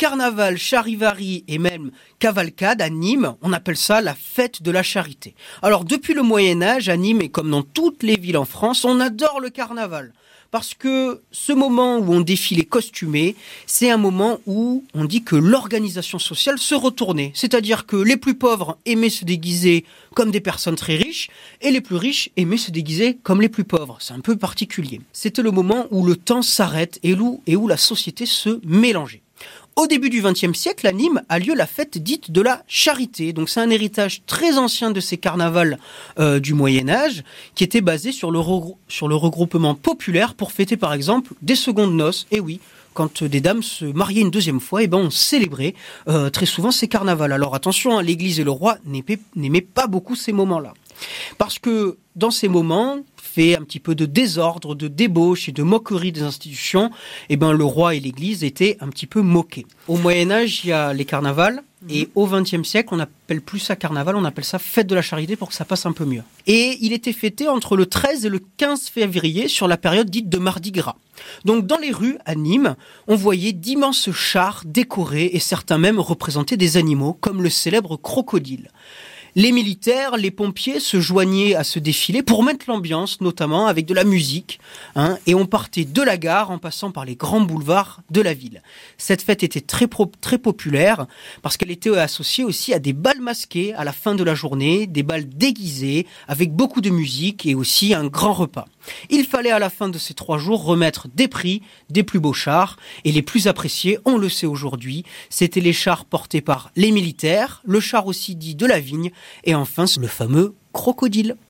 Carnaval, charivari et même cavalcade à Nîmes, on appelle ça la fête de la charité. Alors depuis le Moyen Âge, à Nîmes et comme dans toutes les villes en France, on adore le carnaval parce que ce moment où on défilait costumé, c'est un moment où on dit que l'organisation sociale se retournait. C'est-à-dire que les plus pauvres aimaient se déguiser comme des personnes très riches et les plus riches aimaient se déguiser comme les plus pauvres. C'est un peu particulier. C'était le moment où le temps s'arrête et où la société se mélangeait. Au début du XXe siècle, à Nîmes a lieu la fête dite de la charité. Donc c'est un héritage très ancien de ces carnavals euh, du Moyen Âge qui était basé sur le, regroupement populaire pour fêter par exemple des secondes noces. Et oui, quand des dames se mariaient une deuxième fois, eh ben on célébrait euh, très souvent ces carnavals. Alors attention, hein, l'Église et le roi n'aimaient pas beaucoup ces moments-là. Parce que dans ces moments, fait un petit peu de désordre, de débauche et de moquerie des institutions, eh ben le roi et l'Église étaient un petit peu moqués. Au Moyen Âge, il y a les carnavals. Et au XXe siècle, on n'appelle plus ça carnaval, on appelle ça fête de la charité pour que ça passe un peu mieux. Et il était fêté entre le 13 et le 15 février sur la période dite de Mardi Gras. Donc dans les rues à Nîmes, on voyait d'immenses chars décorés et certains même représentaient des animaux comme le célèbre crocodile. Les militaires, les pompiers se joignaient à ce défilé pour mettre l'ambiance, notamment avec de la musique. Hein, et on partait de la gare en passant par les grands boulevards de la ville. Cette fête était très, populaire parce qu'elle était associée aussi à des balles masquées à la fin de la journée, des balles déguisées avec beaucoup de musique et aussi un grand repas. Il fallait à la fin de ces trois jours remettre des prix des plus beaux chars et les plus appréciés, on le sait aujourd'hui, c'était les chars portés par les militaires, le char aussi dit de la vigne et enfin le fameux crocodile.